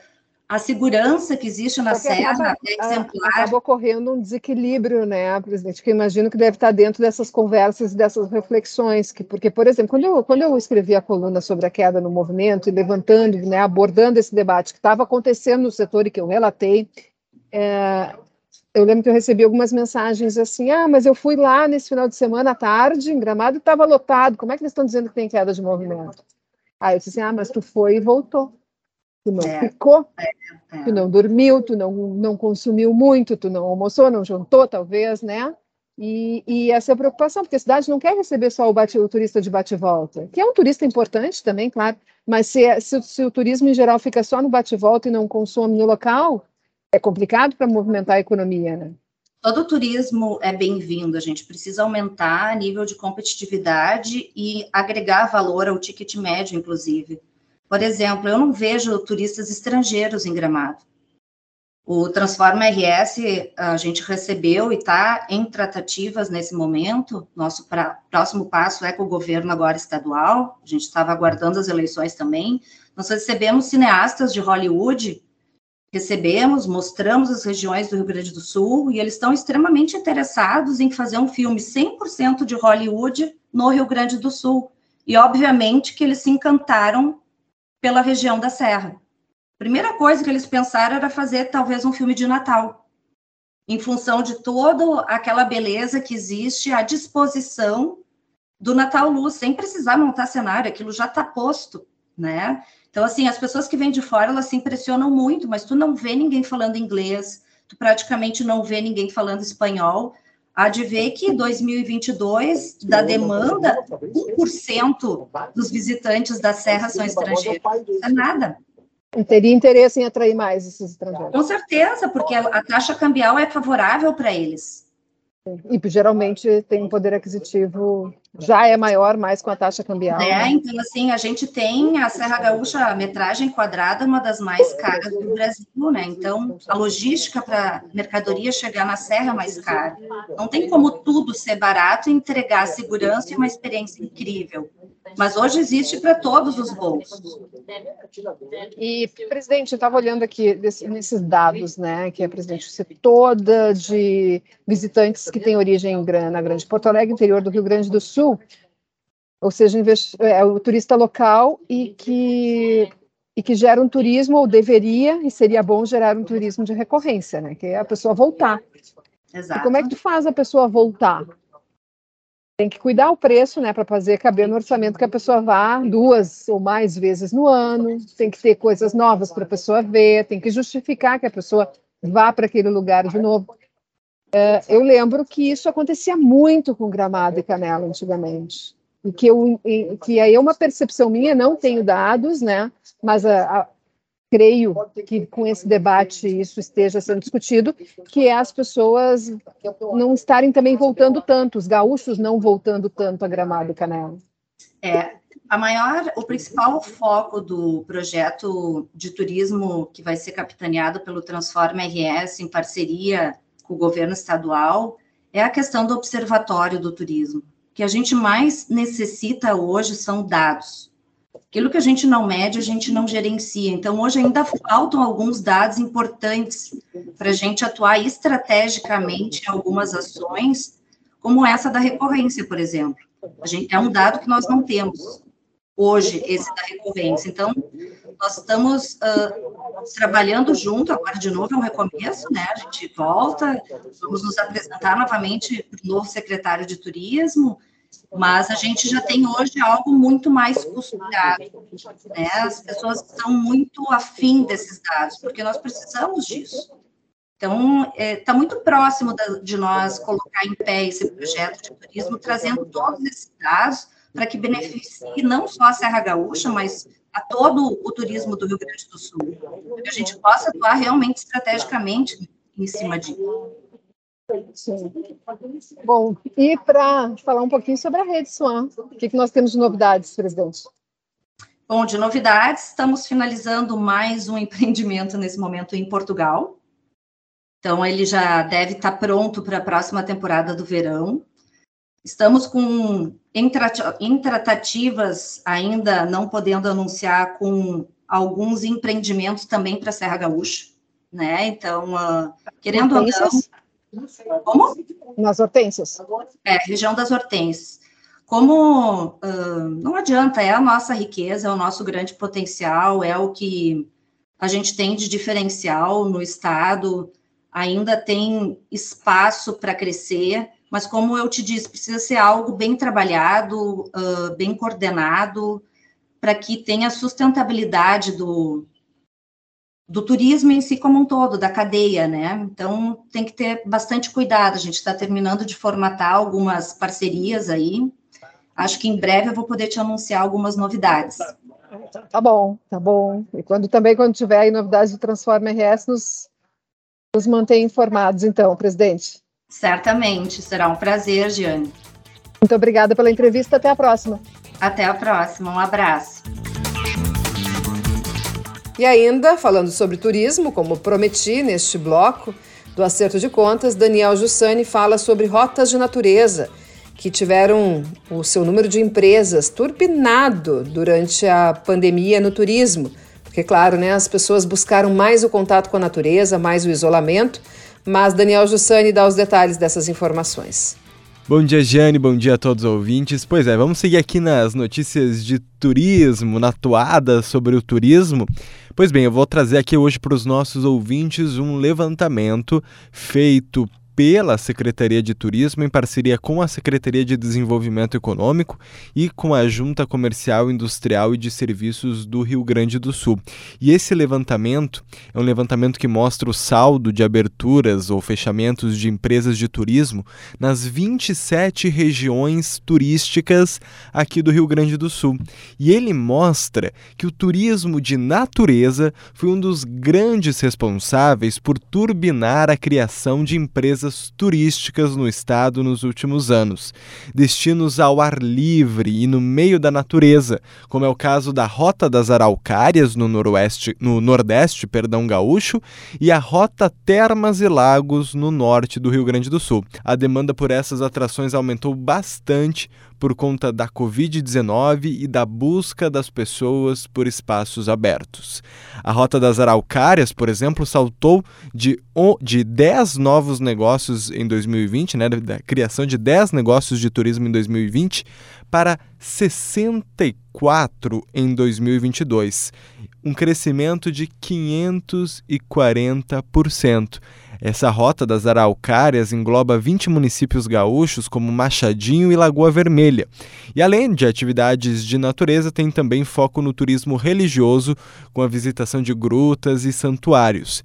a segurança que existe na Porque Serra é exemplar. Acaba ocorrendo um desequilíbrio, né, presidente? Que eu imagino que deve estar dentro dessas conversas, dessas reflexões. Que, porque, por exemplo, quando eu, quando eu escrevi a coluna sobre a queda no movimento e levantando, né, abordando esse debate que estava acontecendo no setor e que eu relatei, é, eu lembro que eu recebi algumas mensagens assim: ah, mas eu fui lá nesse final de semana à tarde, em Gramado, estava lotado. Como é que eles estão dizendo que tem queda de movimento? Aí eu disse assim: ah, mas tu foi e voltou. Tu não é, ficou, é, é. tu não dormiu, tu não, não consumiu muito, tu não almoçou, não jantou, talvez, né? E, e essa é a preocupação, porque a cidade não quer receber só o, bate, o turista de bate-volta, que é um turista importante também, claro, mas se, se, se o turismo em geral fica só no bate-volta e não consome no local, é complicado para movimentar a economia, né? Todo turismo é bem-vindo, a gente precisa aumentar nível de competitividade e agregar valor ao ticket médio, inclusive. Por exemplo, eu não vejo turistas estrangeiros em Gramado. O Transforma RS a gente recebeu e está em tratativas nesse momento. Nosso pra, próximo passo é com o governo agora estadual. A gente estava aguardando as eleições também. Nós recebemos cineastas de Hollywood recebemos, mostramos as regiões do Rio Grande do Sul e eles estão extremamente interessados em fazer um filme 100% de Hollywood no Rio Grande do Sul. E obviamente que eles se encantaram pela região da Serra. Primeira coisa que eles pensaram era fazer talvez um filme de Natal, em função de toda aquela beleza que existe à disposição do Natal Luz, sem precisar montar cenário, aquilo já está posto, né? Então, assim, as pessoas que vêm de fora, elas se impressionam muito, mas tu não vê ninguém falando inglês, tu praticamente não vê ninguém falando espanhol. Há de ver que 2022, da demanda, 1% dos visitantes da Serra são estrangeiros. Não é nada. Teria interesse em atrair mais esses estrangeiros. Com certeza, porque a taxa cambial é favorável para eles. E geralmente tem um poder aquisitivo, já é maior, mais com a taxa cambial. É, né? então assim, a gente tem a Serra Gaúcha, a metragem quadrada, uma das mais caras do Brasil, né? Então, a logística para mercadoria chegar na Serra é mais cara. Não tem como tudo ser barato e entregar segurança e uma experiência incrível. Mas hoje existe para todos os bolsos. E, presidente, eu estava olhando aqui desse, nesses dados, né, que a presidente você toda de visitantes que têm origem na Grande Porto Alegre, interior do Rio Grande do Sul, ou seja, é o turista local e que e que gera um turismo ou deveria e seria bom gerar um turismo de recorrência, né, que é a pessoa voltar. Exato. E como é que tu faz a pessoa voltar? Tem que cuidar o preço, né, para fazer caber no orçamento que a pessoa vá duas ou mais vezes no ano, tem que ter coisas novas para a pessoa ver, tem que justificar que a pessoa vá para aquele lugar de novo. É, eu lembro que isso acontecia muito com Gramado e Canela antigamente. E que, eu, que aí é uma percepção minha, não tenho dados, né? Mas a, a creio que com esse debate isso esteja sendo discutido, que é as pessoas não estarem também voltando tanto, os gaúchos não voltando tanto a Gramado e Canela. É, a maior, o principal foco do projeto de turismo que vai ser capitaneado pelo Transforma RS em parceria com o governo estadual é a questão do observatório do turismo. O que a gente mais necessita hoje são dados Aquilo que a gente não mede, a gente não gerencia. Então, hoje ainda faltam alguns dados importantes para a gente atuar estrategicamente em algumas ações, como essa da recorrência, por exemplo. Gente, é um dado que nós não temos hoje, esse da recorrência. Então, nós estamos uh, trabalhando junto, agora de novo é um recomeço, né? A gente volta, vamos nos apresentar novamente para o novo secretário de turismo, mas a gente já tem hoje algo muito mais costurado. Né? As pessoas estão muito afim desses dados, porque nós precisamos disso. Então, está é, tá muito próximo da, de nós colocar em pé esse projeto de turismo, trazendo todos esses dados para que beneficie não só a Serra Gaúcha, mas a todo o turismo do Rio Grande do Sul. Que a gente possa atuar realmente estrategicamente em cima disso. Sim. Bom, e para falar um pouquinho sobre a rede Swan, o que, que nós temos de novidades, presidente? Bom, de novidades, estamos finalizando mais um empreendimento nesse momento em Portugal. Então, ele já deve estar pronto para a próxima temporada do verão. Estamos com em tratativas, ainda não podendo anunciar, com alguns empreendimentos também para a Serra Gaúcha, né? Então, uh, querendo ou não, como? Nas hortênsias. É, região das hortênsias. Como uh, não adianta, é a nossa riqueza, é o nosso grande potencial, é o que a gente tem de diferencial no estado, ainda tem espaço para crescer, mas como eu te disse, precisa ser algo bem trabalhado, uh, bem coordenado, para que tenha sustentabilidade do, do turismo em si como um todo, da cadeia, né? Então tem que ter bastante cuidado. A gente está terminando de formatar algumas parcerias aí. Acho que em breve eu vou poder te anunciar algumas novidades. Tá bom, tá bom. E quando também quando tiver aí novidades do Transforma RS, nos, nos mantém informados, então, presidente. Certamente, será um prazer, Giane. Muito obrigada pela entrevista. Até a próxima. Até a próxima. Um abraço. E ainda, falando sobre turismo, como prometi neste bloco do Acerto de Contas, Daniel Jussani fala sobre rotas de natureza que tiveram o seu número de empresas turbinado durante a pandemia no turismo. Porque, claro, né, as pessoas buscaram mais o contato com a natureza, mais o isolamento, mas Daniel Jussani dá os detalhes dessas informações. Bom dia, Jane, bom dia a todos os ouvintes. Pois é, vamos seguir aqui nas notícias de turismo, na toada sobre o turismo. Pois bem, eu vou trazer aqui hoje para os nossos ouvintes um levantamento feito pela Secretaria de Turismo em parceria com a Secretaria de Desenvolvimento Econômico e com a Junta Comercial, Industrial e de Serviços do Rio Grande do Sul. E esse levantamento é um levantamento que mostra o saldo de aberturas ou fechamentos de empresas de turismo nas 27 regiões turísticas aqui do Rio Grande do Sul. E ele mostra que o turismo de natureza foi um dos grandes responsáveis por turbinar a criação de empresas turísticas no estado nos últimos anos, destinos ao ar livre e no meio da natureza, como é o caso da Rota das Araucárias no noroeste, no nordeste, perdão, gaúcho, e a Rota Termas e Lagos no norte do Rio Grande do Sul. A demanda por essas atrações aumentou bastante por conta da Covid-19 e da busca das pessoas por espaços abertos. A Rota das Araucárias, por exemplo, saltou de, de 10 novos negócios em 2020, né, da criação de 10 negócios de turismo em 2020, para 64 em 2022, um crescimento de 540%. Essa rota das Araucárias engloba 20 municípios gaúchos, como Machadinho e Lagoa Vermelha. E além de atividades de natureza, tem também foco no turismo religioso, com a visitação de grutas e santuários.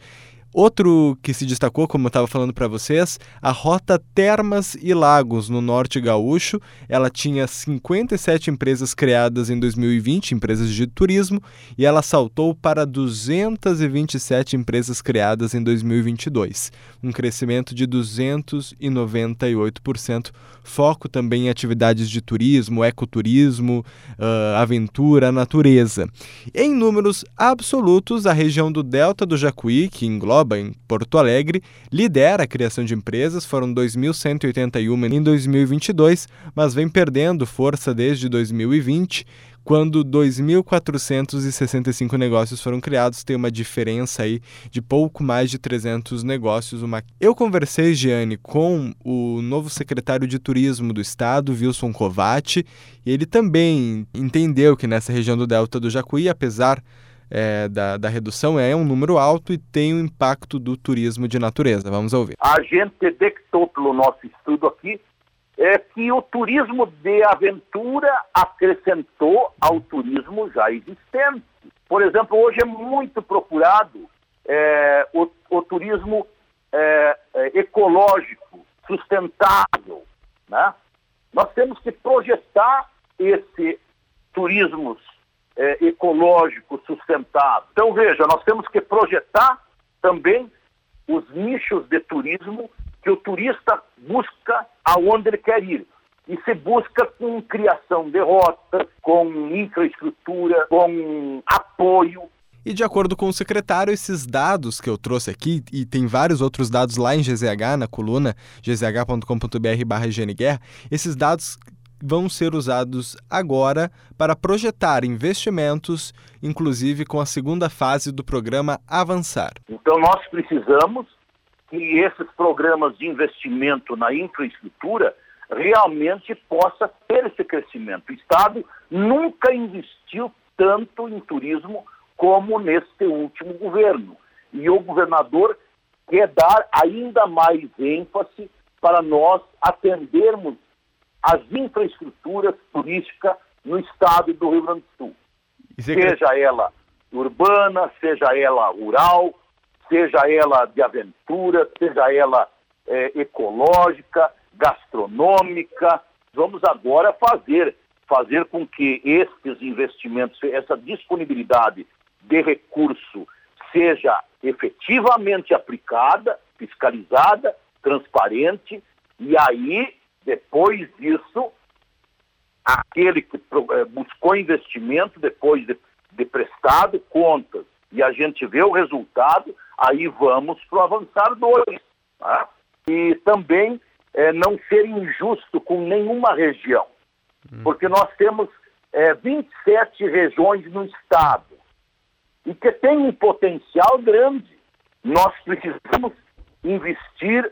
Outro que se destacou, como eu estava falando para vocês, a Rota Termas e Lagos, no Norte Gaúcho. Ela tinha 57 empresas criadas em 2020, empresas de turismo, e ela saltou para 227 empresas criadas em 2022, um crescimento de 298%. Foco também em atividades de turismo, ecoturismo, uh, aventura, natureza. Em números absolutos, a região do Delta do Jacuí, que engloba em Porto Alegre, lidera a criação de empresas, foram 2.181 em 2022, mas vem perdendo força desde 2020, quando 2.465 negócios foram criados, tem uma diferença aí de pouco mais de 300 negócios. Uma... Eu conversei, Giane, com o novo secretário de Turismo do Estado, Wilson Covatti, e ele também entendeu que nessa região do Delta do Jacuí, apesar é, da, da redução é um número alto e tem o um impacto do turismo de natureza. Vamos ouvir. A gente detectou pelo nosso estudo aqui é que o turismo de aventura acrescentou ao turismo já existente. Por exemplo, hoje é muito procurado é, o, o, turismo é, é ecológico, sustentável. Né? Nós temos que projetar esse turismo é, ecológico, sustentável. Então, veja, nós temos que projetar também os nichos de turismo que o turista busca aonde ele quer ir. E se busca com criação de rotas, com infraestrutura, com apoio. E de acordo com o secretário, esses dados que eu trouxe aqui, e tem vários outros dados lá em GZH, na coluna gzh.com.br/barra esses dados vão ser usados agora para projetar investimentos, inclusive com a segunda fase do programa Avançar. Então, nós precisamos que esses programas de investimento na infraestrutura realmente possa ter esse crescimento. O Estado nunca investiu tanto em turismo como neste último governo. E o governador quer dar ainda mais ênfase para nós atendermos as infraestruturas turísticas no estado do Rio Grande do Sul. Seja ela urbana, seja ela rural, seja ela de aventura, seja ela é, ecológica, gastronômica. Vamos agora fazer, fazer com que estes investimentos, essa disponibilidade de recurso seja efetivamente aplicada, fiscalizada, transparente, e aí depois disso, aquele que eh, buscou investimento, depois de, de prestado contas, e a gente vê o resultado, aí vamos para o avançar dois. Tá? E também é, não ser injusto com nenhuma região, hum. porque nós temos é, 27 regiões no estado e que tem um potencial grande. Nós precisamos investir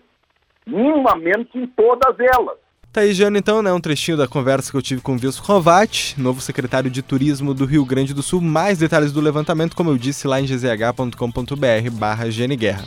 minimamente em todas elas. Tá aí, Jana, então, né, um trechinho da conversa que eu tive com o Wilson Rovat, novo secretário de Turismo do Rio Grande do Sul. Mais detalhes do levantamento, como eu disse, lá em gzh.com.br barra Guerra.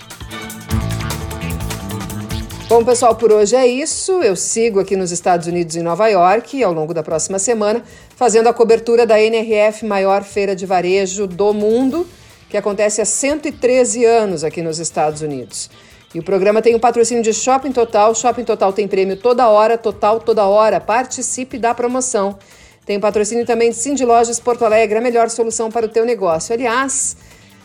Bom, pessoal, por hoje é isso. Eu sigo aqui nos Estados Unidos, em Nova York, ao longo da próxima semana, fazendo a cobertura da NRF, maior feira de varejo do mundo, que acontece há 113 anos aqui nos Estados Unidos. E o programa tem o um patrocínio de Shopping Total. Shopping Total tem prêmio toda hora, total toda hora. Participe da promoção. Tem o patrocínio também de Cindy Lojas Porto Alegre, a melhor solução para o teu negócio. Aliás,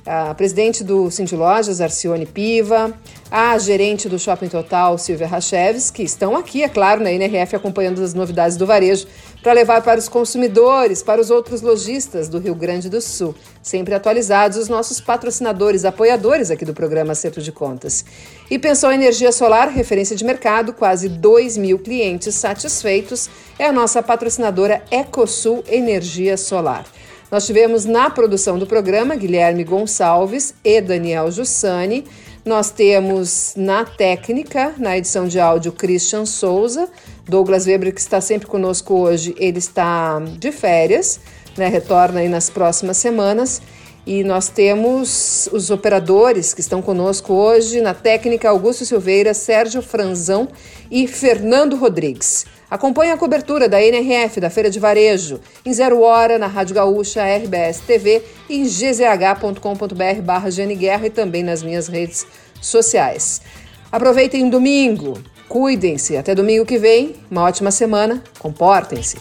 a presidente do Cindy Lojas, Arcione Piva, a gerente do Shopping Total, Silvia Racheves, que estão aqui, é claro, na NRF acompanhando as novidades do varejo para levar para os consumidores, para os outros lojistas do Rio Grande do Sul, sempre atualizados os nossos patrocinadores, apoiadores aqui do programa Acerto de Contas. E pensou em energia solar, referência de mercado, quase 2 mil clientes satisfeitos, é a nossa patrocinadora EcoSul Energia Solar. Nós tivemos na produção do programa Guilherme Gonçalves e Daniel Jussani. Nós temos na técnica, na edição de áudio, Christian Souza. Douglas Weber, que está sempre conosco hoje, ele está de férias, né? retorna aí nas próximas semanas. E nós temos os operadores que estão conosco hoje na técnica Augusto Silveira, Sérgio Franzão e Fernando Rodrigues. Acompanhe a cobertura da NRF, da Feira de Varejo, em zero hora, na Rádio Gaúcha, RBS TV em gzh.com.br barra e também nas minhas redes sociais. Aproveitem domingo, cuidem-se, até domingo que vem, uma ótima semana, comportem-se.